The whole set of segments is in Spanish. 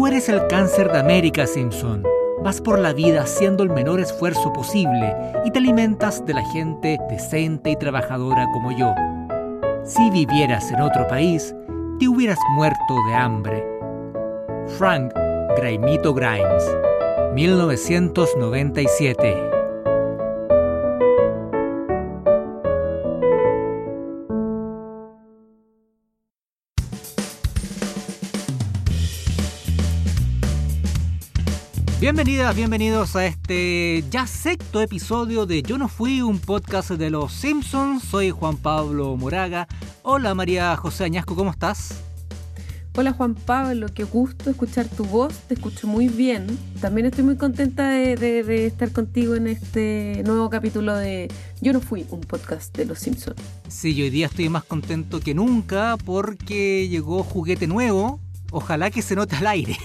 Tú eres el cáncer de América, Simpson. Vas por la vida haciendo el menor esfuerzo posible y te alimentas de la gente decente y trabajadora como yo. Si vivieras en otro país, te hubieras muerto de hambre. Frank Grimito Grimes, 1997. Bienvenidas, bienvenidos a este ya sexto episodio de Yo no fui un podcast de los Simpsons. Soy Juan Pablo Moraga. Hola María José Añasco, ¿cómo estás? Hola Juan Pablo, qué gusto escuchar tu voz, te escucho muy bien. También estoy muy contenta de, estar contigo en este nuevo capítulo de Yo no fui un podcast de Los Simpsons. Sí, hoy día estoy más contento que nunca porque llegó juguete nuevo, ojalá que se note al aire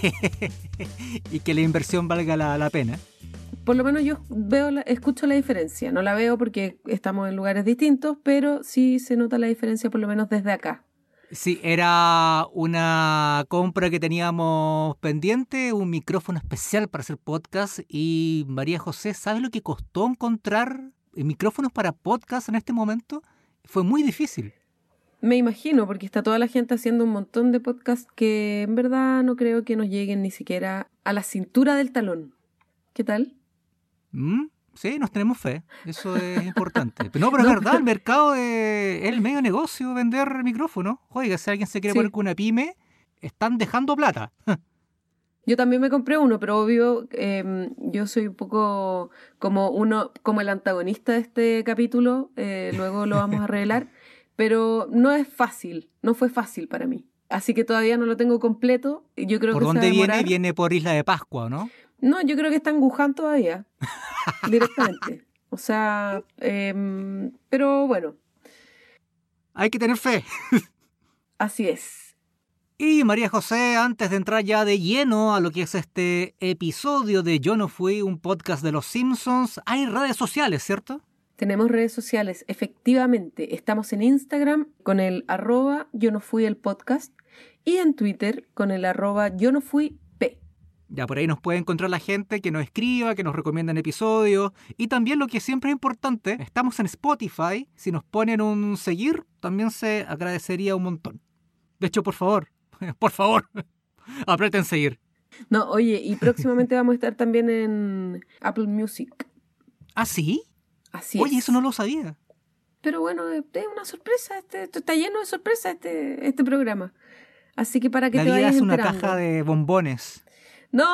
y que la inversión valga la, pena. Por lo menos yo veo, escucho la diferencia. No la veo porque estamos en lugares distintos, pero sí se nota la diferencia por lo menos desde acá. Sí, era una compra que teníamos pendiente, un micrófono especial para hacer podcast y María José, ¿sabe lo que costó encontrar micrófonos para podcast en este momento? Fue muy difícil. Me imagino, porque está toda la gente haciendo un montón de podcasts que en verdad no creo que nos lleguen ni siquiera a la cintura del talón. ¿Qué tal? Mm, sí, nos tenemos fe. Eso es importante. Pero no, pero es verdad, el mercado es el medio negocio vender micrófonos. Oiga, si alguien se quiere poner con una pyme, están dejando plata. Yo también me compré uno, pero obvio, em, yo soy un poco como uno, como el antagonista de este capítulo. Eh, luego lo vamos a revelar pero no es fácil, no fue fácil para mí. Así que todavía no lo tengo completo. Yo creo ¿Por dónde viene? Viene por Isla de Pascua, ¿no? No, yo creo que está en Wuhan todavía, directamente. O sea, em, pero bueno. Hay que tener fe. Así es. Y María José, antes de entrar ya de lleno a lo que es este episodio de Yo no fui un podcast de los Simpsons, hay redes sociales, ¿cierto? Tenemos redes sociales, efectivamente. Estamos en Instagram con el arroba yo no fui el podcast y en Twitter con el arroba yo no fui P. Ya por ahí nos puede encontrar la gente que nos escriba, que nos recomiendan episodios y también lo que siempre es importante, estamos en Spotify. Si nos ponen un seguir, también se agradecería un montón. De hecho, por favor, por favor, aprieten seguir. No, oye, y próximamente vamos a estar también en Apple Music. ¿Ah, sí? Oye, eso no lo sabía. Pero bueno, es una sorpresa. Este, está lleno de sorpresas este, este programa. Así que para que La te vayas es una caja de bombones. ¡No!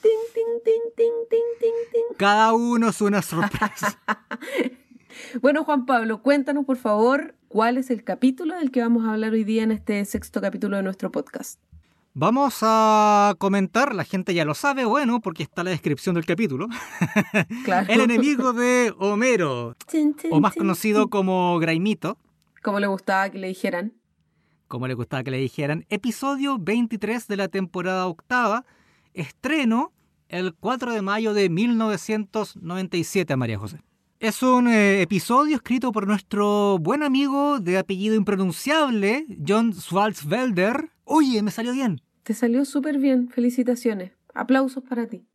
¡Ting, ting, ting, ting, ting, ting, ting! Cada uno es una sorpresa. bueno, Juan Pablo, cuéntanos por favor cuál es el capítulo del que vamos a hablar hoy día en este sexto capítulo de nuestro podcast. Vamos a comentar, la gente ya lo sabe, bueno, porque está en la descripción del capítulo. El enemigo de Homero, o más conocido como Graimito. Como le gustaba que le dijeran. Como le gustaba que le dijeran. Episodio 23 de la temporada octava. Estreno el 4 de mayo de 1997, María José. Es un eh, episodio escrito por nuestro buen amigo de apellido impronunciable, John Swartzwelder. Oye, me salió bien. Te salió súper bien, felicitaciones. Aplausos para ti.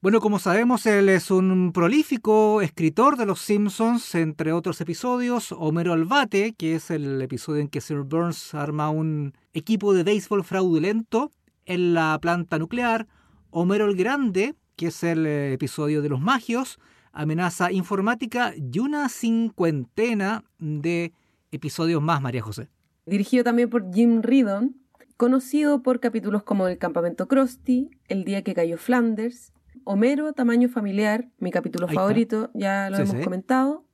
Bueno, como sabemos, él es un prolífico escritor de Los Simpsons, entre otros episodios. Homero Albate, que es el episodio en que Sir Burns arma un equipo de béisbol fraudulento en la planta nuclear. Homero el Grande, que es el eh, episodio de los magios. Amenaza informática y una cincuentena de episodios más, María José. Dirigido también por Jim Riddon, conocido por capítulos como El campamento Krusty, El día que cayó Flanders, Homero, Tamaño familiar, mi capítulo favorito, ya lo hemos comentado,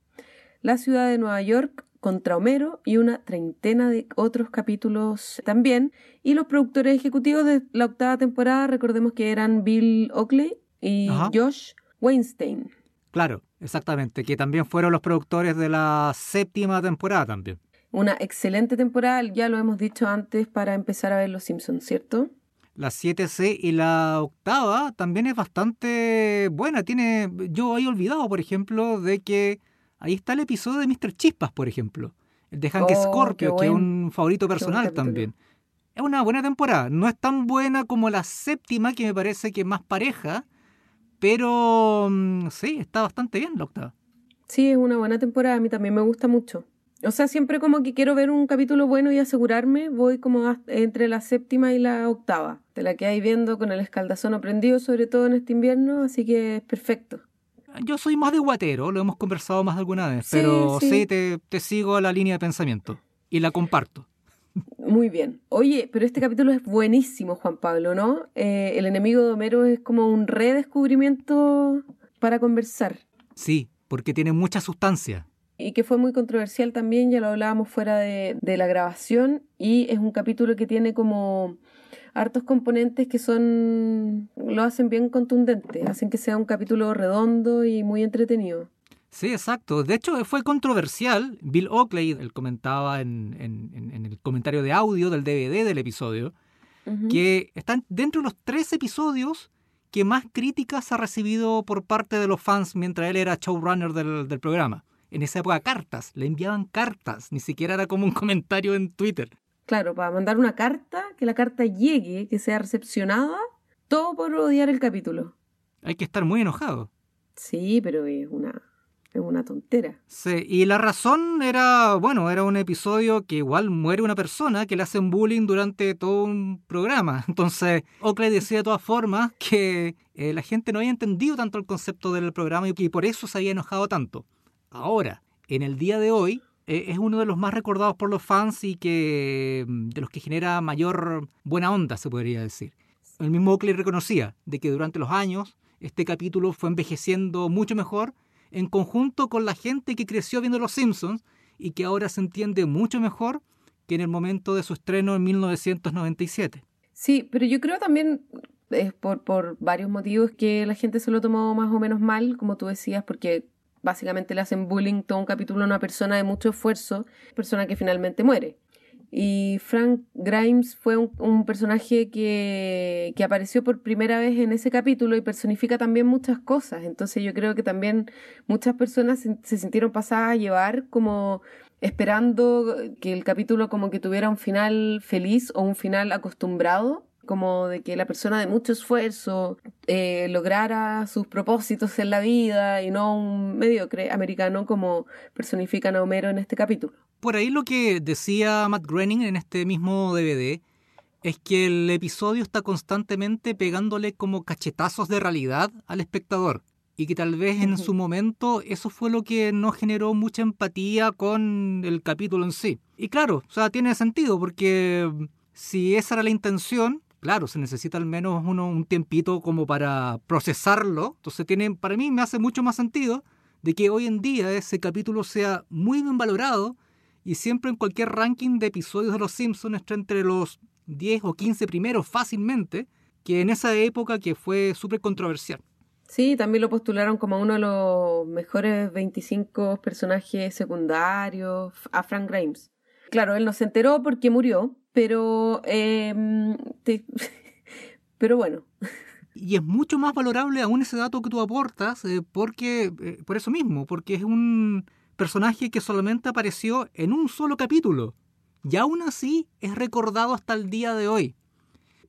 La ciudad de Nueva York contra Homero y una treintena de otros capítulos también. Y los productores ejecutivos de la octava temporada, recordemos que eran Bill Oakley y Josh Weinstein. Claro, exactamente, que también fueron los productores de la séptima temporada también una excelente temporada, ya lo hemos dicho antes, para empezar a ver Los Simpsons, ¿cierto? La 7C y la octava también es bastante buena. Tiene, yo he olvidado, por ejemplo, de que ahí está el episodio de Mr. Chispas, por ejemplo. El de Hank oh, Scorpio, que es un favorito personal también. es una buena temporada. No es tan buena como la séptima, que me parece que es más pareja, pero mm, sí, está bastante bien la octava. Sí, es una buena temporada, a mí también me gusta mucho. O sea, siempre como que quiero ver un capítulo bueno y asegurarme, voy como entre la séptima y la octava. Te la quedáis viendo con el escaldazón prendido, sobre todo en este invierno, así que es perfecto. Yo soy más de guatero, lo hemos conversado más alguna vez, pero sí, te, te sigo a la línea de pensamiento y la comparto. Muy bien. Oye, pero este capítulo es buenísimo, Juan Pablo, ¿no? Eh, el enemigo de Homero es como un redescubrimiento para conversar. Sí, porque tiene mucha sustancia. Y que fue muy controversial también, ya lo hablábamos fuera de, de la grabación, y es un capítulo que tiene como hartos componentes que son lo hacen bien contundente, hacen que sea un capítulo redondo y muy entretenido. Sí, exacto. De hecho, fue controversial. Bill Oakley, él comentaba en, en, el comentario de audio del DVD del episodio, que están dentro de los tres episodios que más críticas ha recibido por parte de los fans mientras él era showrunner del, del programa. En esa época, cartas. Le enviaban cartas. Ni siquiera era como un comentario en Twitter. Claro, para mandar una carta, que la carta llegue, que sea recepcionada, todo por odiar el capítulo. Hay que estar muy enojado. Sí, pero es una es una tontera. Sí, y la razón era, bueno, era un episodio que igual muere una persona que le hacen bullying durante todo un programa. Entonces, Oakley decía de todas formas que eh, la gente no había entendido tanto el concepto del programa y que por eso se había enojado tanto. Ahora, en el día de hoy, eh, es uno de los más recordados por los fans y que mm, de los que genera mayor buena onda, se podría decir. El mismo Oakley reconocía de que durante los años este capítulo fue envejeciendo mucho mejor en conjunto con la gente que creció viendo Los Simpsons y que ahora se entiende mucho mejor que en el momento de su estreno en 1997. Sí, pero yo creo también es por, por varios motivos que la gente se lo tomó más o menos mal, como tú decías, porque básicamente le hacen bullying todo un capítulo a una persona de mucho esfuerzo, persona que finalmente muere. Y Frank Grimes fue un, personaje que, que, apareció por primera vez en ese capítulo y personifica también muchas cosas. Entonces yo creo que también muchas personas se, se, sintieron pasadas a llevar como esperando que el capítulo como que tuviera un final feliz o un final acostumbrado como de que la persona de mucho esfuerzo eh, lograra sus propósitos en la vida y no un mediocre americano como personifican a Homero en este capítulo. Por ahí lo que decía Matt Groening en este mismo DVD es que el episodio está constantemente pegándole como cachetazos de realidad al espectador y que tal vez en su momento eso fue lo que no generó mucha empatía con el capítulo en sí. Y claro, o sea, tiene sentido porque si esa era la intención, claro, se necesita al menos uno, un tiempito como para procesarlo. Entonces tiene, para mí me hace mucho más sentido de que hoy en día ese capítulo sea muy bien valorado y siempre en cualquier ranking de episodios de Los Simpsons esté entre los 10 o 15 primeros fácilmente, que en esa época que fue súper controversial. Sí, también lo postularon como uno de los mejores 25 personajes secundarios a Frank Grimes. Claro, él no se enteró porque murió, pero, em, pero bueno. Y es mucho más valorable aún ese dato que tú aportas, eh, porque, eh, por eso mismo, porque es un personaje que solamente apareció en un solo capítulo. Y aún así es recordado hasta el día de hoy.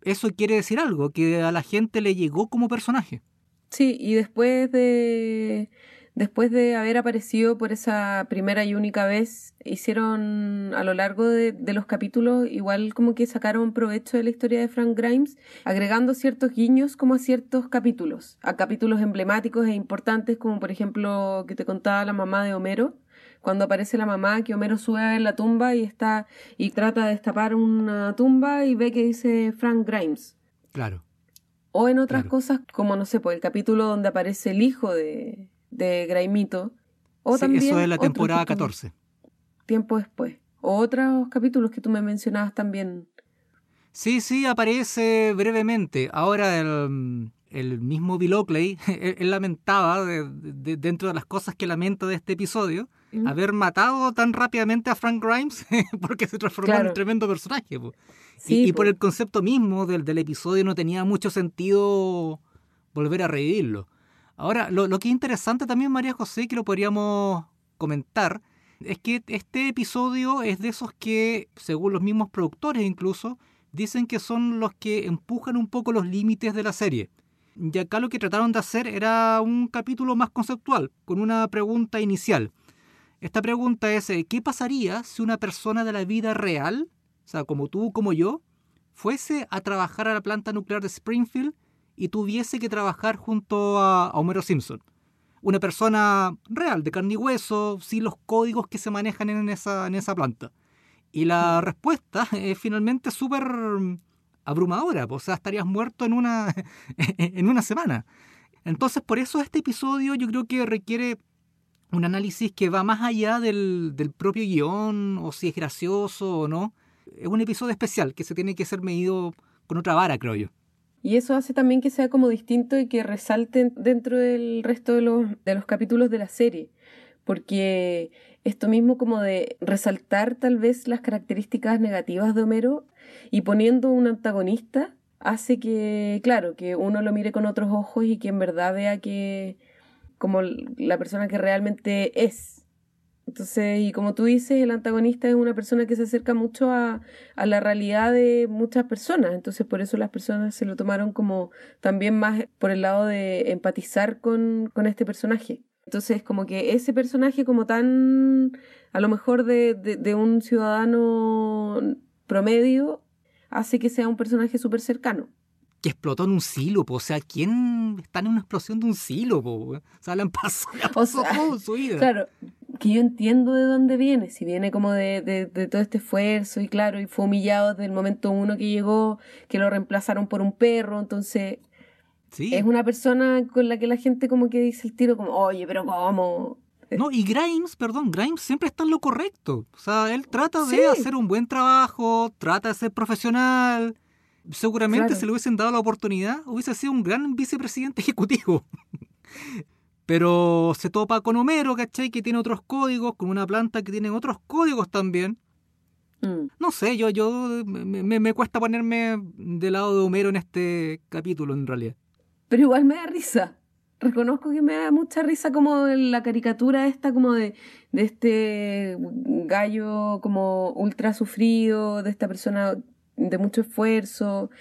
Eso quiere decir algo, que a la gente le llegó como personaje. Sí, y después de después de haber aparecido por esa primera y única vez, hicieron a lo largo de, los capítulos igual como que sacaron provecho de la historia de Frank Grimes, agregando ciertos guiños como a ciertos capítulos, a capítulos emblemáticos e importantes como por ejemplo que te contaba la mamá de Homero, cuando aparece la mamá que Homero sube en la tumba y está y trata de destapar una tumba y ve que dice Frank Grimes. Claro. O en otras cosas, como no sé, por el capítulo donde aparece el hijo de, de Graimito. O también eso es la temporada 14. Tiempo después. O otros capítulos que tú me mencionabas también. Sí, sí, aparece brevemente. Ahora el, el mismo Bill Oakley, él, lamentaba, de, dentro de las cosas que lamenta de este episodio, haber matado tan rápidamente a Frank Grimes porque se transformó en un tremendo personaje. y, por el concepto mismo del, del episodio no tenía mucho sentido volver a revivirlo. Ahora, lo, que es interesante también, María José, que lo podríamos comentar, es que este episodio es de esos que, según los mismos productores incluso, dicen que son los que empujan un poco los límites de la serie. Y acá lo que trataron de hacer era un capítulo más conceptual, con una pregunta inicial. Esta pregunta es, eh, ¿qué pasaría si una persona de la vida real, o sea, como tú, como yo, fuese a trabajar a la planta nuclear de Springfield y tuviese que trabajar junto a Homero Simpson? Una persona real, de carne y hueso, sin los códigos que se manejan en esa, en esa planta. Y la mm. respuesta es finalmente súper abrumadora, o sea, estarías muerto en una, en una semana. Entonces, por eso este episodio yo creo que requiere un análisis que va más allá del, del propio guion, o si es gracioso o no. Es un episodio especial que se tiene que ser medido con otra vara, creo yo. Y eso hace también que sea como distinto y que resalte dentro del resto de los, de los capítulos de la serie. Porque esto mismo como de resaltar tal vez las características negativas de Homero y poniendo un antagonista hace que, claro, que uno lo mire con otros ojos y que en verdad vea que como la persona que realmente es. Entonces, y como tú dices, el antagonista es una persona que se acerca mucho a, a la realidad de muchas personas. Entonces, por eso las personas se lo tomaron como también más por el lado de empatizar con, con este personaje. Entonces, como que ese personaje como tan, a lo mejor de, de, un ciudadano promedio, hace que sea un personaje súper cercano. Que explotó en un silo, o sea, ¿quién está en una explosión de un silo? O sea, le pasó, todo su vida. Claro, que yo entiendo de dónde viene, si viene como de, de, de, todo este esfuerzo y claro, y fue humillado desde el momento uno que llegó, que lo reemplazaron por un perro, entonces es una persona con la que la gente como que dice el tiro como, oye, pero ¿cómo? No, y Grimes, perdón, Grimes siempre está en lo correcto. O sea, él trata de hacer un buen trabajo, trata de ser profesional. Seguramente si le hubiesen dado la oportunidad, hubiese sido un gran vicepresidente ejecutivo. Pero se topa con Homero, ¿cachai? Que tiene otros códigos, con una planta que tiene otros códigos también. Mm. No sé, yo, yo me, me, cuesta ponerme del lado de Homero en este capítulo, en realidad pero igual me da risa. Reconozco que me da mucha risa como la caricatura esta como de, de este gallo como ultra sufrido, de esta persona de mucho esfuerzo,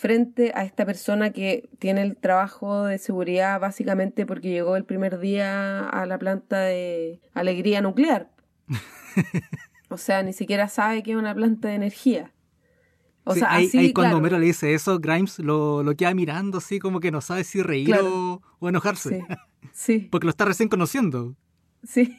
frente a esta persona que tiene el trabajo de seguridad básicamente porque llegó el primer día a la planta de alegría nuclear. o sea, ni siquiera sabe que es una planta de energía. O sea, ahí, cuando Homero le dice eso, Grimes lo, lo, queda mirando así como que no sabe si reír o, enojarse. Sí. Porque lo está recién conociendo. Sí.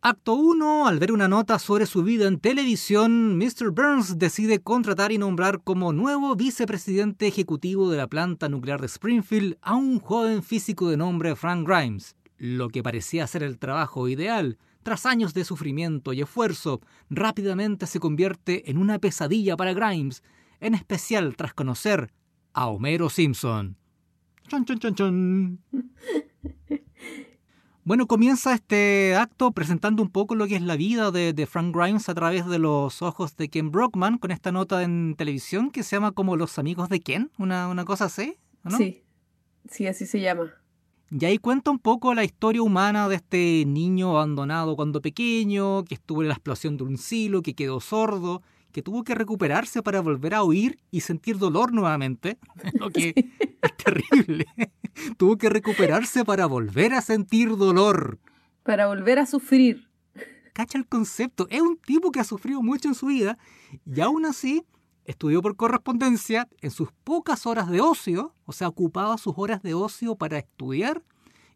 Acto 1. Al ver una nota sobre su vida en televisión, Mr. Burns decide contratar y nombrar como nuevo vicepresidente ejecutivo de la planta nuclear de Springfield a un joven físico de nombre Frank Grimes, lo que parecía ser el trabajo ideal, tras años de sufrimiento y esfuerzo, rápidamente se convierte en una pesadilla para Grimes, en especial tras conocer a Homero Simpson. Bueno, comienza este acto presentando un poco lo que es la vida de, Frank Grimes a través de los ojos de Ken Brockman, con esta nota en televisión que se llama como Los amigos de Ken, una, una cosa así, ¿no? Sí, sí, así se llama. Y ahí cuenta un poco la historia humana de este niño abandonado cuando pequeño, que estuvo en la explosión de un silo, que quedó sordo, que tuvo que recuperarse para volver a oír y sentir dolor nuevamente, lo que es terrible. tuvo que recuperarse para volver a sentir dolor. Para volver a sufrir. Cacha el concepto. Es un tipo que ha sufrido mucho en su vida y aún así Estudió por correspondencia en sus pocas horas de ocio, o sea, ocupaba sus horas de ocio para estudiar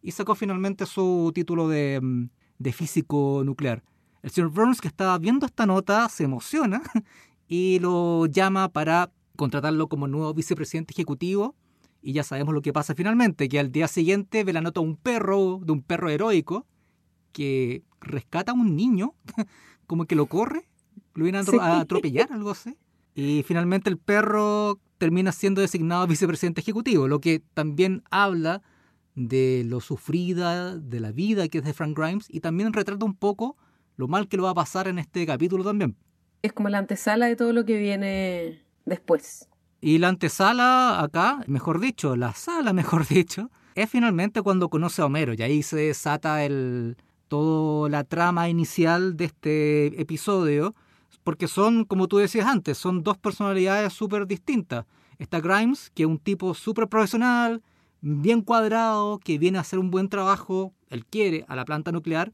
y sacó finalmente su título de, mm, de físico nuclear. El señor Burns, que estaba viendo esta nota, se emociona y lo llama para contratarlo como nuevo vicepresidente ejecutivo. Y ya sabemos lo que pasa finalmente, que al día siguiente ve la nota de un perro, de un perro heroico, que rescata a un niño, como que lo corre, lo viene a atropellar, algo así. Y finalmente el perro termina siendo designado vicepresidente ejecutivo, lo que también habla de lo sufrida de la vida que es de Frank Grimes y también retrata un poco lo mal que lo va a pasar en este capítulo también. Es como la antesala de todo lo que viene después. Y la antesala acá, mejor dicho, la sala, mejor dicho, es finalmente cuando conoce a Homero y ahí se desata el, toda la trama inicial de este episodio porque son, como tú decías antes, son dos personalidades súper distintas. Está Grimes, que es un tipo súper profesional, bien cuadrado, que viene a hacer un buen trabajo, él quiere, a la planta nuclear,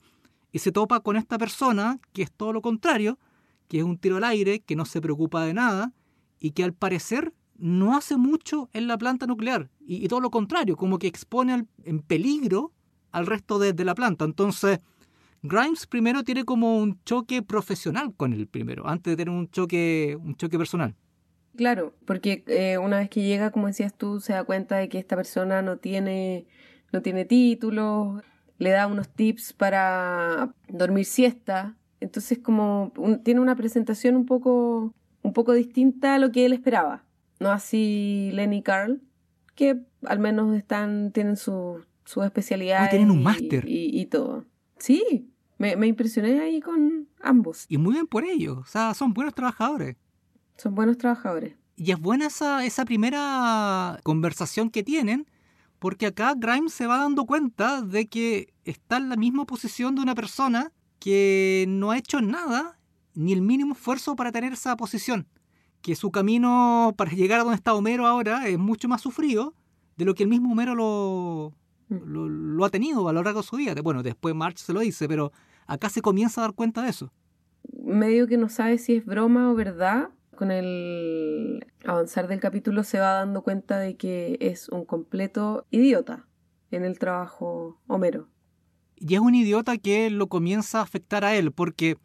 y se topa con esta persona que es todo lo contrario, que es un tiro al aire, que no se preocupa de nada, y que al parecer no hace mucho en la planta nuclear, y, todo lo contrario, como que expone en peligro al resto de, de la planta. Entonces, Grimes primero tiene como un choque profesional con el primero, antes de tener un choque, un choque personal. Claro, porque eh, una vez que llega, como decías tú, se da cuenta de que esta persona no tiene, no tiene títulos, le da unos tips para dormir siesta. Entonces, como tiene una presentación un poco, un poco distinta a lo que él esperaba. No así Lenny Carl, que al menos están, tienen sus su especialidades. tienen un máster. Y, y, todo. Sí, me, me impresioné ahí con ambos. Y muy bien por ellos. O sea, son buenos trabajadores. Son buenos trabajadores. Y es buena esa, esa primera conversación que tienen, porque acá Grimes se va dando cuenta de que está en la misma posición de una persona que no ha hecho nada, ni el mínimo esfuerzo para tener esa posición. Que su camino para llegar a donde está Homero ahora es mucho más sufrido de lo que el mismo Homero lo, mm. lo, lo ha tenido a lo largo de su vida. Bueno, después March se lo dice, pero acá se comienza a dar cuenta de eso. Medio que no sabe si es broma o verdad, con el avanzar del capítulo se va dando cuenta de que es un completo idiota en el trabajo Homero. Y es un idiota que lo comienza a afectar a él, porque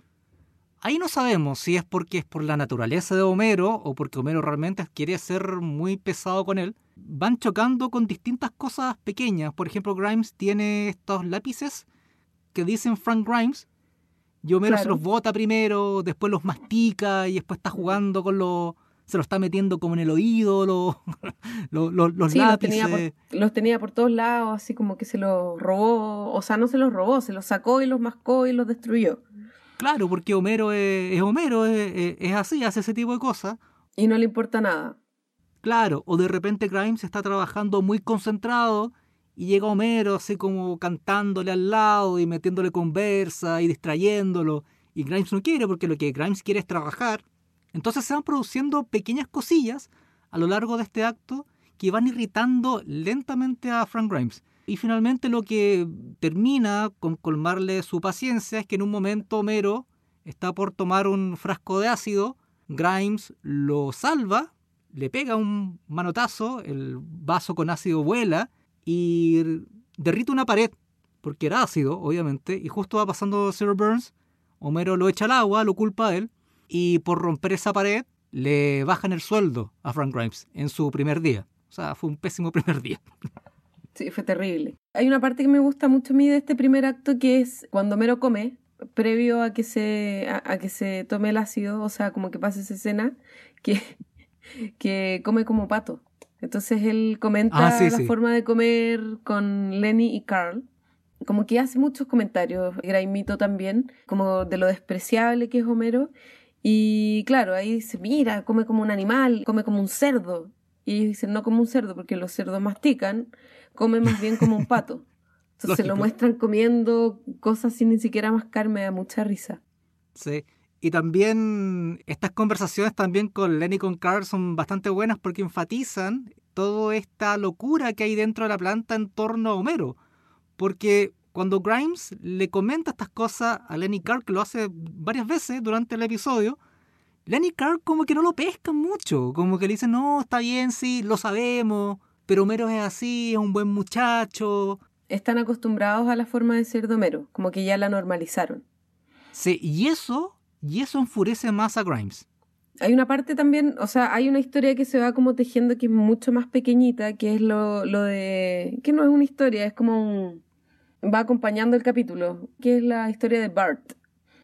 ahí no sabemos si es porque es por la naturaleza de Homero o porque Homero realmente quiere ser muy pesado con él. Van chocando con distintas cosas pequeñas. Por ejemplo, Grimes tiene estos lápices que dicen Frank Grimes, y Homero se los bota primero, después los mastica y después está jugando con los... Se los está metiendo como en el oído, los, los, los, lápices. Los tenía, por, todos lados, así como que se los robó. O sea, no se los robó, se los sacó y los mascó y los destruyó. Claro, porque Homero es, Homero, es, es así, hace ese tipo de cosas. Y no le importa nada. Claro, o de repente Grimes está trabajando muy concentrado y llega Homero así como cantándole al lado y metiéndole conversa y distrayéndolo. Y Grimes no quiere porque lo que Grimes quiere es trabajar. Entonces se van produciendo pequeñas cosillas a lo largo de este acto que van irritando lentamente a Frank Grimes. Y finalmente lo que termina con colmarle su paciencia es que en un momento Homero está por tomar un frasco de ácido, Grimes lo salva, le pega un manotazo, el vaso con ácido vuela y derrite una pared, porque era ácido, obviamente, y justo va pasando Zero Burns, Homero lo echa al agua, lo culpa a él, y por romper esa pared le bajan el sueldo a Frank Grimes en su primer día. O sea, fue un pésimo primer día. Sí, fue terrible. Hay una parte que me gusta mucho a mí de este primer acto que es cuando Homero come, previo a que se, a, que se tome el ácido, o sea, como que pasa esa escena, que, que come como pato. Entonces él comenta ah, la forma de comer con Lenny y Carl. Como que hace muchos comentarios, Graimito también, como de lo despreciable que es Homero. Y claro, ahí dice, mira, come como un animal, come como un cerdo. Y dicen, no como un cerdo, porque los cerdos mastican, come más bien como un pato. Entonces se lo muestran comiendo cosas sin ni siquiera mascar, me da mucha risa. Sí. Y también estas conversaciones también con Lenny y con Carl son bastante buenas porque enfatizan toda esta locura que hay dentro de la planta en torno a Homero. Porque cuando Grimes le comenta estas cosas a Lenny Carr, que lo hace varias veces durante el episodio, Lenny Carr como que no lo pesca mucho, como que le dice, no, está bien, sí, lo sabemos, pero Homero es así, es un buen muchacho. Están acostumbrados a la forma de ser de Homero, como que ya la normalizaron. Sí, y eso y eso enfurece más a Grimes. Hay una parte también, o sea, hay una historia que se va como tejiendo que es mucho más pequeñita, que es lo, lo de... que no es una historia, es como un... va acompañando el capítulo, que es la historia de Bart.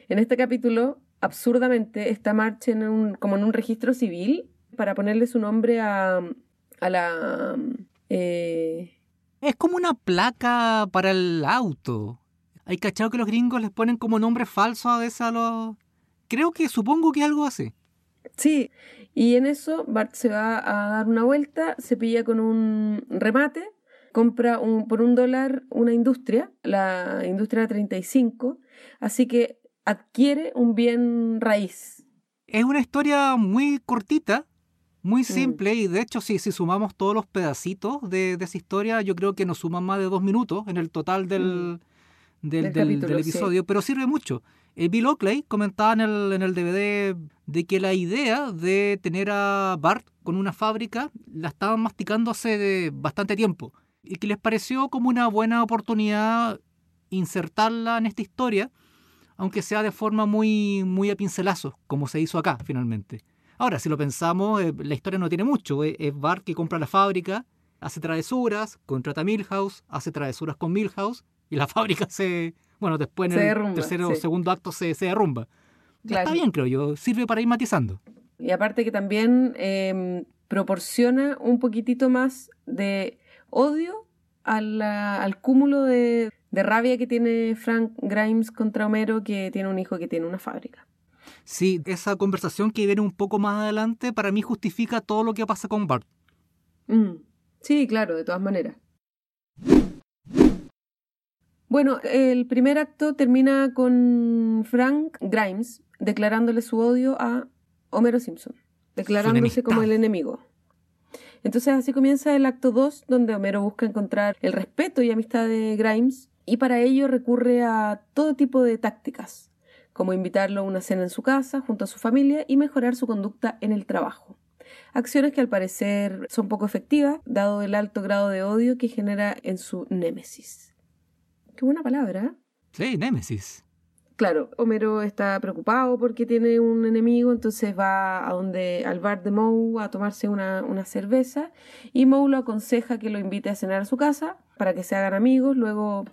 En este capítulo, absurdamente, está March en un, como en un registro civil para ponerle su nombre a, a la... Eh... Es como una placa para el auto. Hay cachado que los gringos les ponen como nombre falso a veces a los Creo que supongo que algo así. Sí, y en eso Bart se va a dar una vuelta, se pilla con un remate, compra un, por un dólar una industria, la industria 35, así que adquiere un bien raíz Es una historia muy cortita, muy mm. simple, y de hecho, si, si sumamos todos los pedacitos de, esa historia, yo creo que nos suman más de dos minutos en el total del, mm. del, episodio, pero sirve mucho. Eh, Bill Oakley comentaba en el, DVD de que la idea de tener a Bart con una fábrica la estaban masticando hace bastante tiempo y que les pareció como una buena oportunidad insertarla en esta historia, aunque sea de forma muy, muy a pincelazos, como se hizo acá finalmente. Ahora, si lo pensamos, eh, la historia no tiene mucho. Eh, es Bart que compra la fábrica, hace travesuras, contrata a Milhouse, hace travesuras con Milhouse y la fábrica se, bueno, después en el tercero o segundo acto se, se derrumba. Está bien, creo yo, sirve para ir matizando. Y aparte que también em, proporciona un poquitito más de odio al, al cúmulo de, de, rabia que tiene Frank Grimes contra Homero, que tiene un hijo que tiene una fábrica. Sí, esa conversación que viene un poco más adelante, para mí justifica todo lo que pasa con Bart. Mm. Sí, claro, de todas maneras. Bueno, el primer acto termina con Frank Grimes declarándole su odio a Homero Simpson, declarándose como el enemigo. Entonces así comienza el acto 2, donde Homero busca encontrar el respeto y amistad de Grimes, y para ello recurre a todo tipo de tácticas, como invitarlo a una cena en su casa junto a su familia y mejorar su conducta en el trabajo. Acciones que al parecer son poco efectivas, dado el alto grado de odio que genera en su némesis. Qué buena palabra. Sí, Némesis. Claro, Homero está preocupado porque tiene un enemigo, entonces va a donde al bar de Moe a tomarse una, una cerveza y Moe lo aconseja que lo invite a cenar a su casa para que se hagan amigos. Luego,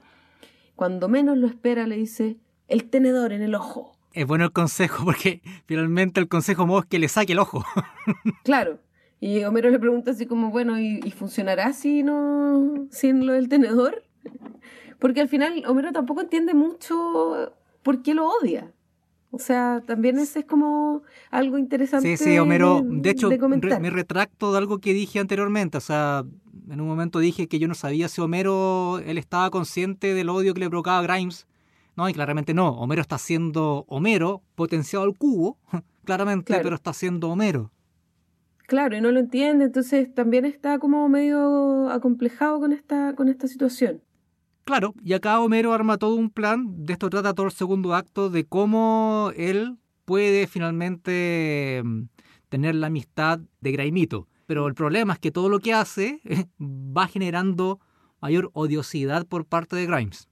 cuando menos lo espera, le dice el tenedor en el ojo. Es bueno el consejo porque finalmente el consejo Moe es que le saque el ojo. claro. Y Homero le pregunta así como, bueno, ¿y, y funcionará si no sin lo del tenedor? Porque al final Homero tampoco entiende mucho por qué lo odia. O sea, también ese es como algo interesante. Sí, sí, Homero, de, hecho, me retracto de algo que dije anteriormente. O sea, en un momento dije que yo no sabía si Homero, él estaba consciente del odio que le provocaba Grimes. No, y claramente no. Homero está siendo Homero, potenciado al cubo, claramente, pero está siendo Homero. Claro, y no lo entiende, entonces también está como medio acomplejado con esta, con esta situación. Claro, y acá Homero arma todo un plan, de esto trata todo el segundo acto, de cómo él puede finalmente mm, tener la amistad de Graimito. Pero el problema es que todo lo que hace va generando mayor odiosidad por parte de Grimes.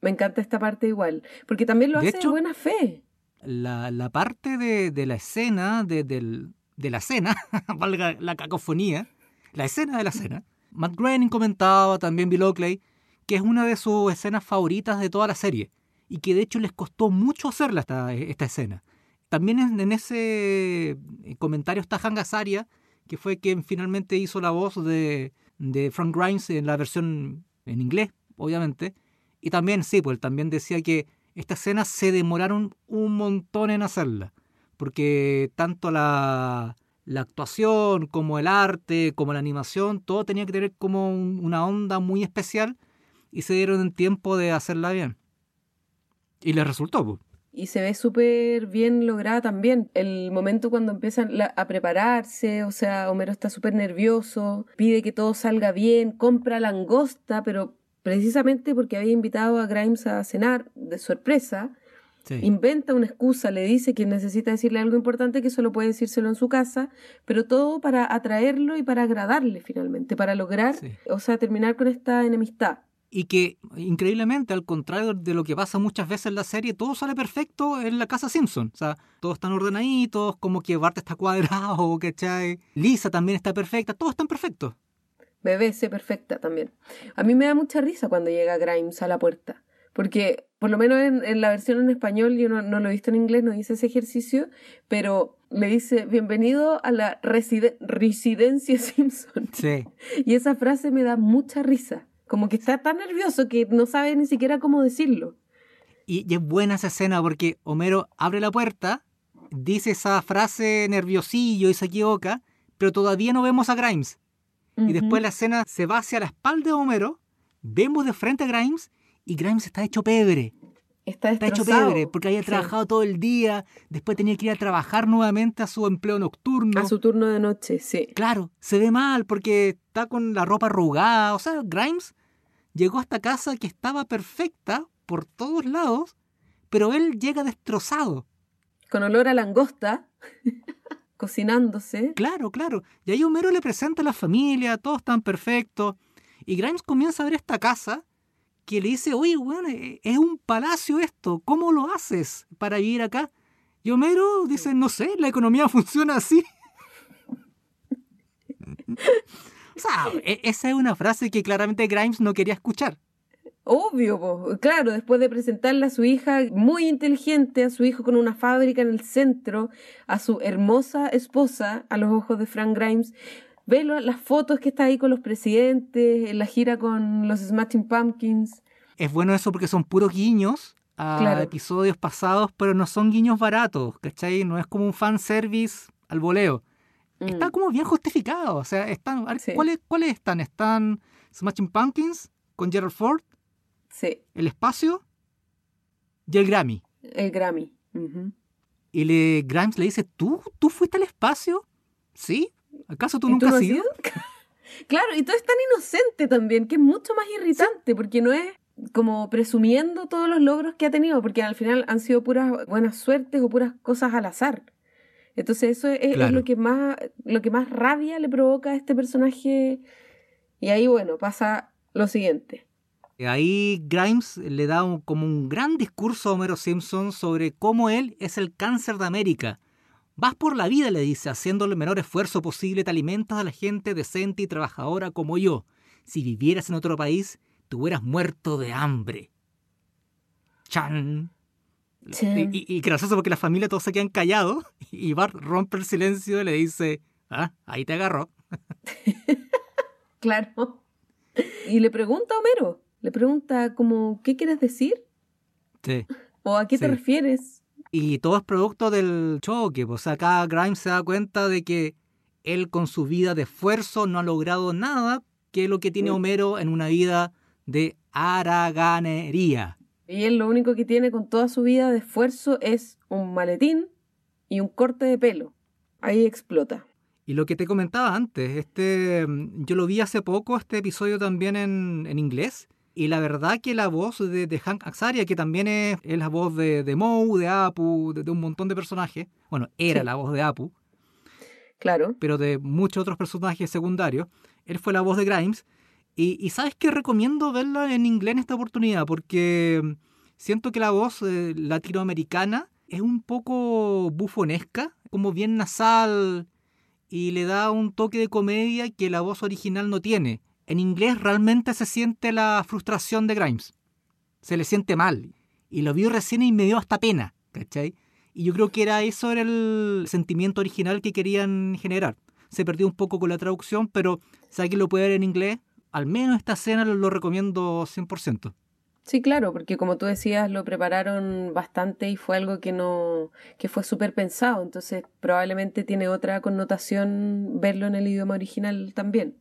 Me encanta esta parte igual, porque también lo hace de buena fe. La, la parte de, de, la escena, de, de la cena, valga la cacofonía, la escena de la cena, Matt Groening comentaba, también Bill Oakley, que es una de sus escenas favoritas de toda la serie y que de hecho les costó mucho hacerla esta, esta escena. También en, ese eh, comentario está Hanga Azaria, que fue quien finalmente hizo la voz de, de Frank Grimes en la versión en inglés, obviamente. Y también, sí, pues también decía que esta escena se demoraron un montón en hacerla, porque tanto la, la actuación como el arte, como la animación, todo tenía que tener como una onda muy especial y se dieron el tiempo de hacerla bien. Y les resultó. Y se ve súper bien lograda también. El momento cuando empiezan a prepararse, o sea, Homero está súper nervioso, pide que todo salga bien, compra langosta, pero precisamente porque había invitado a Grimes a cenar de sorpresa, inventa una excusa, le dice que necesita decirle algo importante que solo puede decírselo en su casa, pero todo para atraerlo y para agradarle finalmente, para lograr, o sea, terminar con esta enemistad y que increíblemente, al contrario de lo que pasa muchas veces en la serie, todo sale perfecto en la casa Simpson. O sea, todos están ordenaditos, como que Bart está cuadrado, ¿cachai? Lisa también está perfecta, todos están perfectos. BBC perfecta también. A mí me da mucha risa cuando llega Grimes a la puerta, porque por lo menos en, la versión en español, yo no, lo he visto en inglés, no hice ese ejercicio, pero le dice, bienvenido a la residencia Simpson. Sí. Y esa frase me da mucha risa como que está tan nervioso que no sabe ni siquiera cómo decirlo. Y, es buena esa escena porque Homero abre la puerta, dice esa frase nerviosillo y se equivoca, pero todavía no vemos a Grimes. Y después la escena se va hacia la espalda de Homero, vemos de frente a Grimes y Grimes está hecho pebre. Está, está hecho pebre porque había trabajado todo el día, después tenía que ir a trabajar nuevamente a su empleo nocturno. A su turno de noche, sí. Claro, se ve mal porque está con la ropa arrugada. O sea, Grimes llegó a esta casa que estaba perfecta por todos lados, pero él llega destrozado. Con olor a langosta, cocinándose. Claro, claro. Y ahí Homero le presenta a la familia, todos están perfectos. Y Grimes comienza a ver esta casa que le dice, oye, bueno, eh, es un palacio esto, ¿cómo lo haces para vivir acá? Y Homero dice, no sé, la economía funciona así. o sea, e, esa es una frase que claramente Grimes no quería escuchar. Obvio, claro, después de presentarle a su hija muy inteligente, a su hijo con una fábrica en el centro, a su hermosa esposa, a los ojos de Frank Grimes, ve las fotos que está ahí con los presidentes, en la gira con los Smashing Pumpkins. Es bueno eso porque son puros guiños a episodios pasados, pero no son guiños baratos, ¿cachai? No es como un fanservice al voleo. Está mm. como bien justificado. O sea, están. ¿cuáles, ¿Cuáles están? Están Smashing Pumpkins con Gerald Ford. Sí. El espacio y el Grammy. El Grammy. Y le, Grimes le dice: ¿Tú? ¿Tú fuiste al espacio? ¿Sí? ¿Acaso tú nunca has ido? claro, y todo es tan inocente también, que es mucho más irritante, porque no es como presumiendo todos los logros que ha tenido, porque al final han sido puras buenas suertes o puras cosas al azar. Entonces eso es, lo que más lo que más rabia le provoca a este personaje y ahí bueno, pasa lo siguiente. Ahí Grimes le da como un gran discurso a Homero Simpson sobre cómo él es el cáncer de América Vas por la vida, le dice, haciendo el menor esfuerzo posible, te alimentas a la gente decente y trabajadora como yo. Si vivieras en otro país, te hubieras muerto de hambre. Chan. Y, y, gracioso porque la familia todos se quedan callados y Bart rompe el silencio y le dice, ah, ahí te agarró. claro. Y le pregunta a Homero, le pregunta como, ¿qué quieres decir? Sí. ¿O a qué te refieres? Y todo es producto del choque. Pues acá Grimes se da cuenta de que él con su vida de esfuerzo no ha logrado nada que es lo que tiene Homero en una vida de haraganería. Y él lo único que tiene con toda su vida de esfuerzo es un maletín y un corte de pelo. Ahí explota. Y lo que te comentaba antes, este, yo lo vi hace poco, este episodio también en, en inglés, y la verdad que la voz de, Hank Azaria, que también es, la voz de, de Moe, de Apu, de, un montón de personajes, bueno, era la voz de Apu. Claro. Pero de muchos otros personajes secundarios. Él fue la voz de Grimes. Y, sabes que recomiendo verla en inglés en esta oportunidad, porque siento que la voz eh, latinoamericana es un poco bufonesca, como bien nasal, y le da un toque de comedia que la voz original no tiene en inglés realmente se siente la frustración de Grimes. Se le siente mal. Y lo vio recién y me dio hasta pena, ¿cachai? Y yo creo que era eso era el sentimiento original que querían generar. Se perdió un poco con la traducción, pero si alguien lo puede ver en inglés, al menos esta escena lo, recomiendo 100%. Sí, claro, porque como tú decías, lo prepararon bastante y fue algo que no que fue súper pensado, entonces probablemente tiene otra connotación verlo en el idioma original también.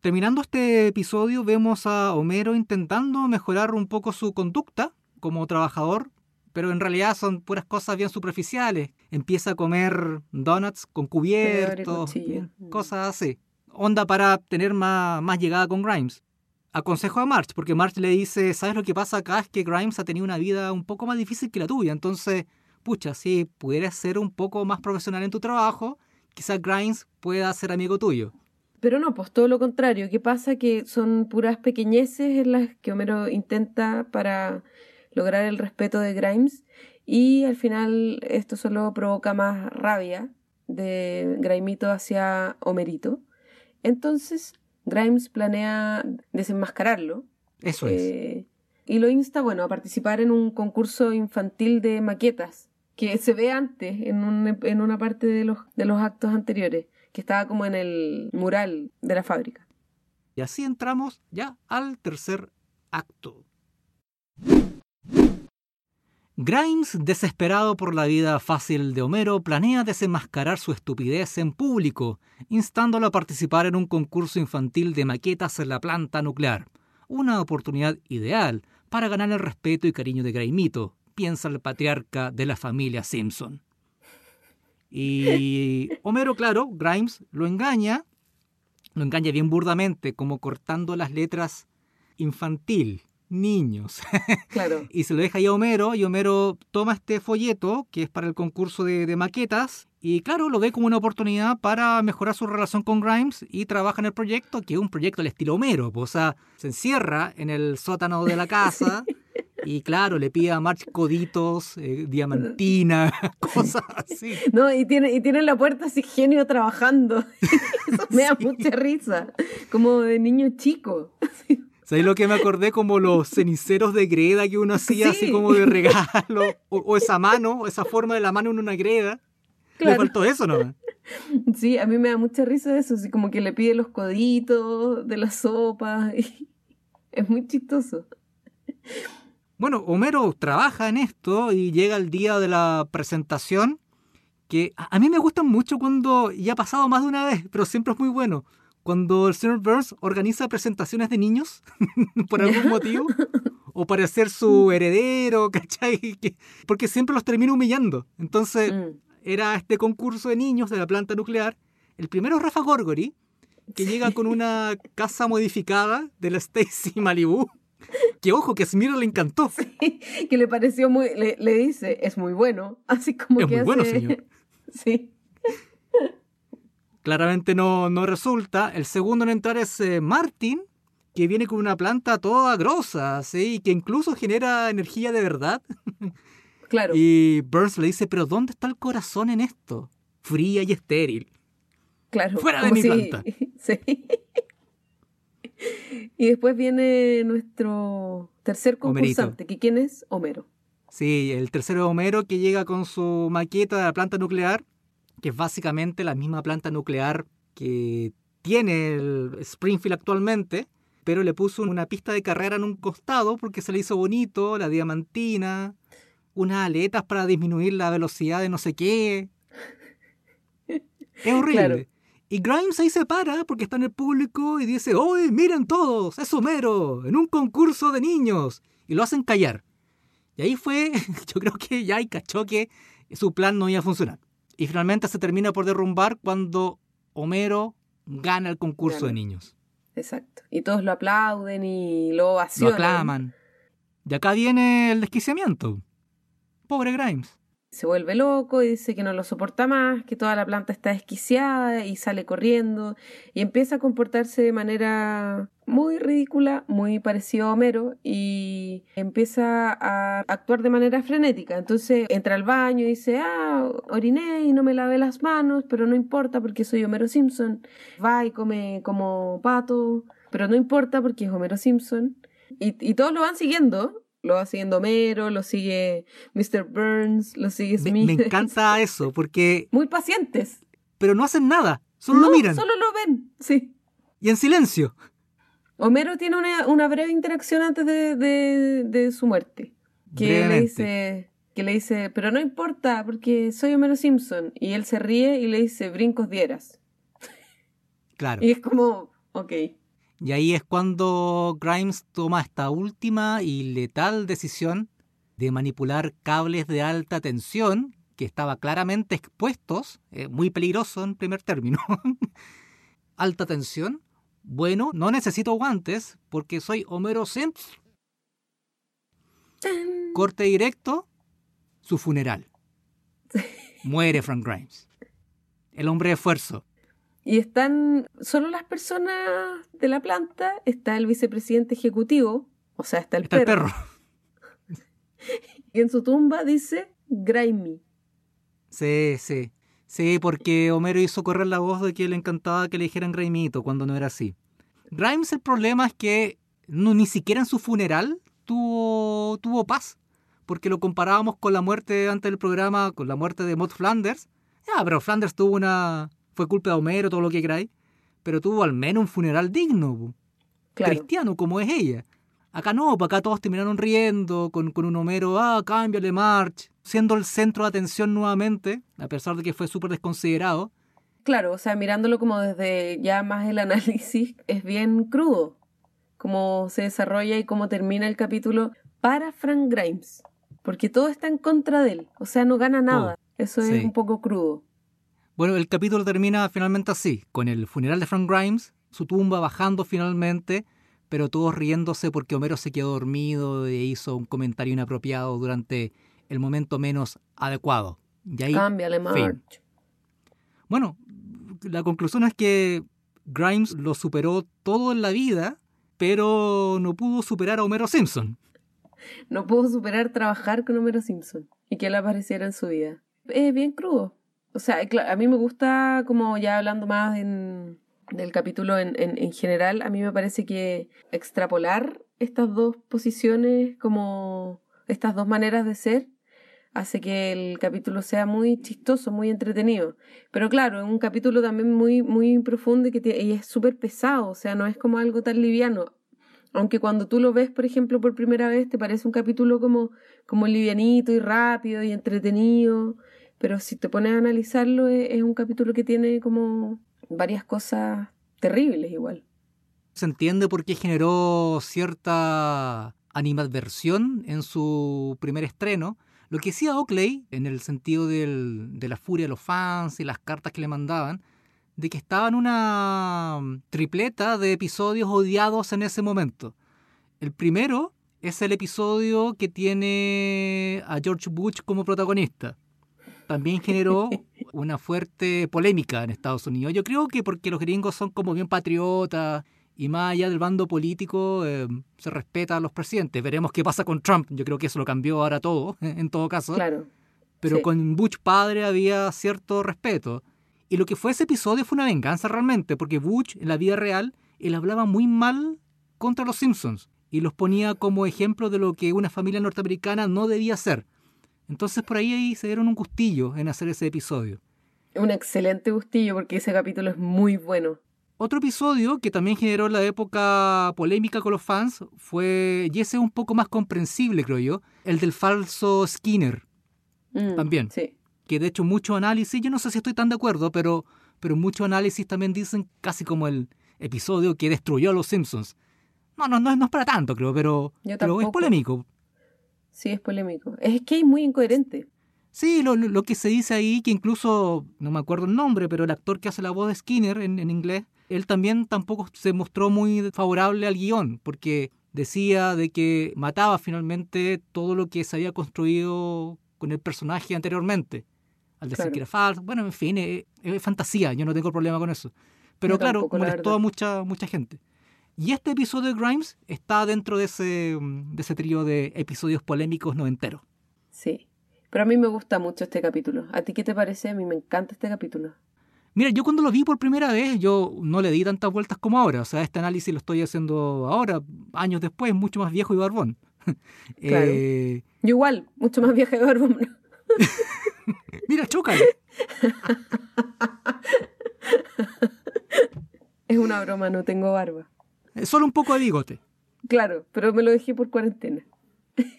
Terminando este episodio vemos a Homero intentando mejorar un poco su conducta como trabajador, pero en realidad son puras cosas bien superficiales. Empieza a comer donuts con cubiertos, cosas así. Onda para tener más, llegada con Grimes. Aconsejo a March, porque March le dice, ¿sabes lo que pasa acá? Es que Grimes ha tenido una vida un poco más difícil que la tuya. Entonces, pucha, si pudieras ser un poco más profesional en tu trabajo, quizás Grimes pueda ser amigo tuyo. Pero no, pues todo lo contrario. ¿Qué pasa? Que son puras pequeñeces en las que Homero intenta para lograr el respeto de Grimes y al final esto solo provoca más rabia de Grimito hacia Homerito. Entonces Grimes planea desenmascararlo. Eso es. Eh, y lo insta, bueno, a participar en un concurso infantil de maquetas que se ve antes en, un, en una parte de los, de los actos anteriores que estaba como en el mural de la fábrica. Y así entramos ya al tercer acto. Grimes, desesperado por la vida fácil de Homero, planea desenmascarar su estupidez en público, instándolo a participar en un concurso infantil de maquetas en la planta nuclear. Una oportunidad ideal para ganar el respeto y cariño de Graimito, piensa el patriarca de la familia Simpson. Y Homero, claro, Grimes lo engaña, lo engaña bien burdamente, como cortando las letras infantil, niños. Claro. y se lo deja ahí a Homero, y Homero toma este folleto, que es para el concurso de, maquetas, y claro, lo ve como una oportunidad para mejorar su relación con Grimes y trabaja en el proyecto, que es un proyecto al estilo Homero. Pues, o sea, se encierra en el sótano de la casa. Y claro, le pide a March coditos, eh, diamantina, cosas así. No, y tiene, y tiene la puerta así genio trabajando. Eso me da mucha risa. Como de niño chico. ¿Sabes lo que me acordé? Como los ceniceros de greda que uno hacía así como de regalo. O, esa mano, esa forma de la mano en una greda. Claro. Me faltó eso, ¿no? Sí, a mí me da mucha risa eso, así como que le pide los coditos de la sopa. Es muy chistoso. Bueno, Homero trabaja en esto y llega el día de la presentación, que a mí me gustan mucho cuando ya ha pasado más de una vez, pero siempre es muy bueno cuando el señor Burns organiza presentaciones de niños por algún motivo, o para ser su heredero, ¿cachai? Porque siempre los termina humillando. Entonces, mm. era este concurso de niños de la planta nuclear. El primero es Rafa Gorgory, que llega con una casa modificada de la Stacy Malibu. Que ojo, que a Smir le encantó. que le pareció muy. Le, dice, es muy bueno. Así como es que. muy bueno, señor. sí claramente no, no resulta. El segundo en entrar es eh, Martin, que viene con una planta toda grosa, ¿sí? Y que incluso genera energía de verdad. Claro. Y Burns le dice, pero ¿dónde está el corazón en esto? Fría y estéril. Claro. Fuera de mi planta. Sí. Y después viene nuestro tercer concursante, que quién es Homero. Sí, el tercero Homero que llega con su maqueta de la planta nuclear que es básicamente la misma planta nuclear que tiene el Springfield actualmente, pero le puso una pista de carrera en un costado porque se le hizo bonito, la diamantina, unas aletas para disminuir la velocidad de no sé qué. Es horrible. Y Grimes ahí se para porque está en el público y dice, ¡Oye, miren todos! ¡Es Homero! En un concurso de niños. Y lo hacen callar. Y ahí fue, yo creo que ya hay cachó que su plan no iba a funcionar. Y finalmente se termina por derrumbar cuando Homero gana el concurso de niños. Exacto. Y todos lo aplauden y lo ovacionan. Lo aclaman. Y acá viene el desquiciamiento. Pobre Grimes se vuelve loco y dice que no lo soporta más, que toda la planta está desquiciada y sale corriendo y empieza a comportarse de manera muy ridícula, muy parecido a Homero y empieza a actuar de manera frenética. Entonces entra al baño y dice, ah, oriné y no me lavé las manos, pero no importa porque soy Homero Simpson. Va y come como pato, pero no importa porque es Homero Simpson. Y, y todos lo van siguiendo lo va siguiendo Homero, lo sigue Mr. Burns, lo sigue Smith. Me, encanta eso, porque... Muy pacientes. Pero no hacen nada, solo lo miran. Solo lo ven, sí. Y en silencio. Homero tiene una, breve interacción antes de, su muerte. Que le dice, que le dice, pero no importa, porque soy Homero Simpson. Y él se ríe y le dice, brincos dieras. Claro. Y es como, ok. Y ahí es cuando Grimes toma esta última y letal decisión de manipular cables de alta tensión que estaban claramente expuestos, eh, muy peligroso en primer término. alta tensión. Bueno, no necesito guantes porque soy Homero Simpson. Corte directo, su funeral. Muere Frank Grimes. El hombre de esfuerzo. Y están solo las personas de la planta, está el vicepresidente ejecutivo, o sea, está el perro. y en su tumba dice Grimey. Sí, sí. Sí, porque Homero hizo correr la voz de que le encantaba que le dijeran Grimito cuando no era así. Grimes el problema es que no, ni siquiera en su funeral tuvo, tuvo paz, porque lo comparábamos con la muerte antes del programa, con la muerte de Maud Flanders. Ya, pero Flanders tuvo una, fue culpa de Homero, todo lo que queráis, pero tuvo al menos un funeral digno, cristiano como es ella. Acá no, acá todos terminaron riendo con, con un Homero, ah, cámbiale March, siendo el centro de atención nuevamente, a pesar de que fue súper desconsiderado. Claro, o sea, mirándolo como desde ya más el análisis, es bien crudo. cómo se desarrolla y cómo termina el capítulo para Frank Grimes, porque todo está en contra de él, o sea, no gana nada. Eso es un poco crudo. Bueno, el capítulo termina finalmente así, con el funeral de Frank Grimes, su tumba bajando finalmente, pero todos riéndose porque Homero se quedó dormido e hizo un comentario inapropiado durante el momento menos adecuado. Y ahí, Cámbiale, March. Bueno, la conclusión es que Grimes lo superó todo en la vida, pero no pudo superar a Homero Simpson. No pudo superar trabajar con Homero Simpson y que él apareciera en su vida. Es bien crudo. O sea, a mí me gusta, como ya hablando más en, del capítulo en, en, general, a mí me parece que extrapolar estas dos posiciones, como estas dos maneras de ser, hace que el capítulo sea muy chistoso, muy entretenido. Pero claro, es un capítulo también muy, muy profundo y, que y es súper pesado, o sea, no es como algo tan liviano. Aunque cuando tú lo ves, por ejemplo, por primera vez, te parece un capítulo como, como livianito y rápido y entretenido, pero si te pones a analizarlo, es un capítulo que tiene como varias cosas terribles igual. Se entiende por qué generó cierta animadversión en su primer estreno. Lo que decía Oakley, en el sentido de la furia de los fans y las cartas que le mandaban, de que estaba en una tripleta de episodios odiados en ese momento. El primero es el episodio que tiene a George Bush como protagonista también generó una fuerte polémica en Estados Unidos. Yo creo que porque los gringos son como bien patriotas y más allá del bando político eh, se respeta a los presidentes. Veremos qué pasa con Trump. Yo creo que eso lo cambió ahora todo, en todo caso. Claro. Pero con Bush padre había cierto respeto. Y lo que fue ese episodio fue una venganza realmente, porque Bush en la vida real, él hablaba muy mal contra los Simpsons y los ponía como ejemplo de lo que una familia norteamericana no debía ser. Entonces por ahí, se dieron un gustillo en hacer ese episodio. Un excelente gustillo porque ese capítulo es muy bueno. Otro episodio que también generó la época polémica con los fans fue, y ese es un poco más comprensible creo yo, el del falso Skinner. Mm, también. Sí. Que de hecho mucho análisis, yo no sé si estoy tan de acuerdo, pero, pero mucho análisis también dicen casi como el episodio que destruyó a los Simpsons. No, no, no, no es para tanto creo, pero, pero es polémico. Sí, es polémico. Es que es muy incoherente. Sí, lo, lo, que se dice ahí, que incluso, no me acuerdo el nombre, pero el actor que hace la voz de Skinner en, en inglés, él también tampoco se mostró muy favorable al guion, porque decía de que mataba finalmente todo lo que se había construido con el personaje anteriormente. Al decir que era falso. Bueno, en fin, es, fantasía, yo no tengo problema con eso. Pero claro, molestó a mucha, mucha gente. Y este episodio de Grimes está dentro de ese, mm, de ese trío de episodios polémicos noventeros. Sí, pero a mí me gusta mucho este capítulo. ¿A ti qué te parece? A mí me encanta este capítulo. Mira, yo cuando lo vi por primera vez, yo no le di tantas vueltas como ahora. O sea, este análisis lo estoy haciendo ahora, años después, mucho más viejo y barbón. Claro. Eh, yo igual, mucho más viejo y barbón. Mira, chócale. es una broma, no tengo barba. Eh, solo un poco de bigote. Claro, pero me lo dejé por cuarentena.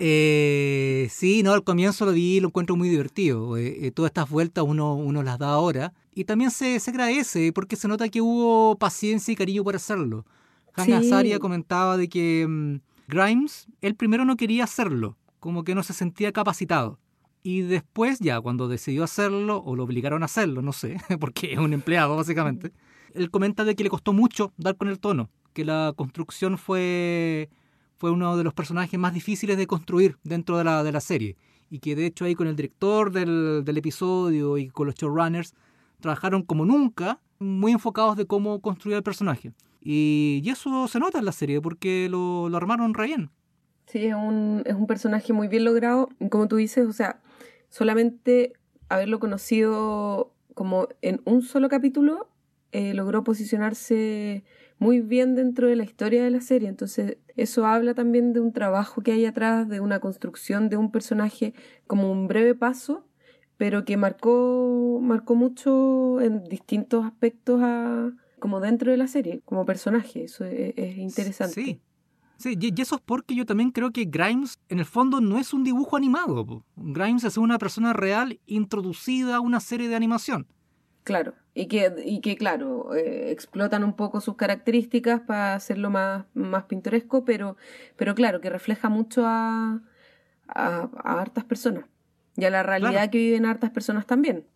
Eh, sí, no, al comienzo lo vi y lo encuentro muy divertido. Eh, todas estas vueltas uno, uno las da ahora. Y también se, se, agradece porque se nota que hubo paciencia y cariño por hacerlo. Hannah Azaria comentaba de que mm, Grimes, él primero no quería hacerlo, como que no se sentía capacitado. Y después, ya cuando decidió hacerlo, o lo obligaron a hacerlo, no sé, porque es un empleado básicamente, él comenta de que le costó mucho dar con el tono, que la construcción fue, fue uno de los personajes más difíciles de construir dentro de la, de la serie. Y que de hecho ahí con el director del, del episodio y con los showrunners trabajaron como nunca, muy enfocados de cómo construir el personaje. Y, y eso se nota en la serie porque lo, lo armaron re bien. Sí, es un, es un personaje muy bien logrado. Como tú dices, o sea, solamente haberlo conocido como en un solo capítulo eh, logró posicionarse muy bien dentro de la historia de la serie. Entonces, eso habla también de un trabajo que hay atrás, de una construcción de un personaje como un breve paso, pero que marcó, marcó mucho en distintos aspectos a, como dentro de la serie, como personaje. Eso es, interesante. Sí. Sí, y eso es porque yo también creo que Grimes en el fondo no es un dibujo animado. Grimes es una persona real introducida a una serie de animación. Claro. Y que, y que claro, eh, explotan un poco sus características para hacerlo más, más pintoresco, pero, pero claro, que refleja mucho a, a, hartas personas y a la realidad que viven hartas personas también.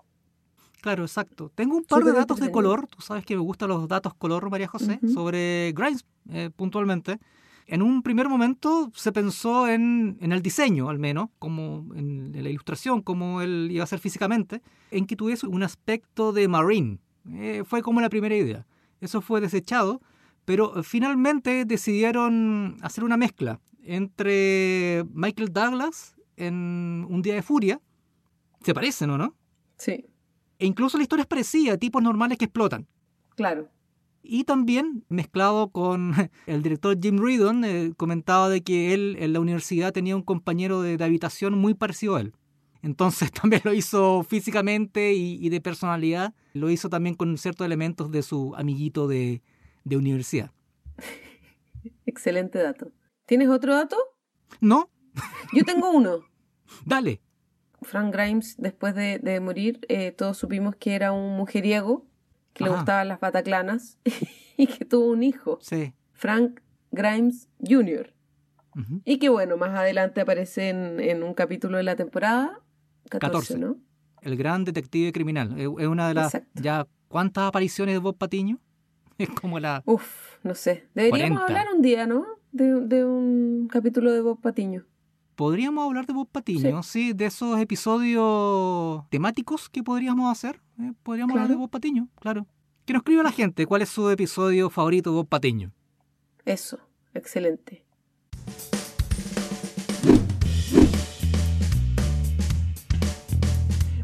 Claro, exacto. Tengo un par de datos de color, tú sabes que me gustan los datos color, María José, sobre Grimes eh, puntualmente. En un primer momento se pensó en, en, el diseño, al menos, como en, la ilustración, como él iba a ser físicamente, en que tuviese un aspecto de marine. Eh, fue como la primera idea. Eso fue desechado, pero finalmente decidieron hacer una mezcla entre Michael Douglas en Un Día de Furia. Se parecen, ¿o no? Sí. E incluso la historia es parecida, tipos normales que explotan. Claro. Y también mezclado con el director Jim Reardon, eh, comentaba de que él en la universidad tenía un compañero de, habitación muy parecido a él. Entonces también lo hizo físicamente y, de personalidad. Lo hizo también con ciertos elementos de su amiguito de, de universidad. Excelente dato. ¿Tienes otro dato? No. Yo tengo uno. Dale. Frank Grimes, después de, morir, eh, todos supimos que era un mujeriego, que le gustaban las bataclanas y que tuvo un hijo. Sí. Frank Grimes Jr. Y que bueno, más adelante aparece en, un capítulo de la temporada 14, ¿no? El gran detective criminal. Es una de las ya cuántas apariciones de Bob Patiño. Es como la. Uf, no sé. Deberíamos hablar un día, ¿no? de, un capítulo de Bob Patiño. Podríamos hablar de Bob Patiño, sí, de esos episodios temáticos que podríamos hacer. Eh, podríamos hablar de Bob Patiño, claro. Que nos escriba la gente cuál es su episodio favorito de Bob Patiño. Eso, excelente.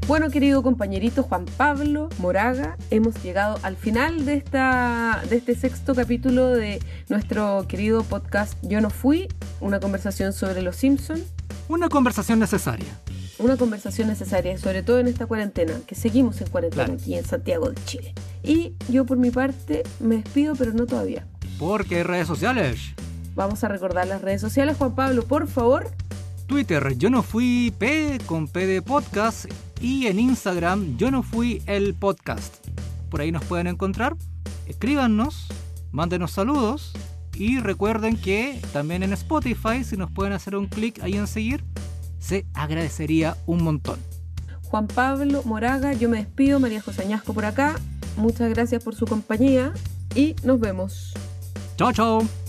Bueno, querido compañerito Juan Pablo Moraga, hemos llegado al final de, esta, de este sexto capítulo de nuestro querido podcast Yo no fui, una conversación sobre los Simpsons. Una conversación necesaria. Una conversación necesaria, sobre todo en esta cuarentena, que seguimos en cuarentena aquí en Santiago de Chile. Y yo por mi parte me despido, pero no todavía. Porque hay redes sociales. Vamos a recordar las redes sociales, Juan Pablo, por favor. Twitter, yo no fui P con P de podcast y en Instagram yo no fui el podcast. Por ahí nos pueden encontrar. Escríbanos, mándenos saludos y recuerden que también en Spotify, si nos pueden hacer un clic ahí en seguir, se agradecería un montón. Juan Pablo Moraga, yo me despido, María José Añasco por acá. Muchas gracias por su compañía y nos vemos. Chao, chao.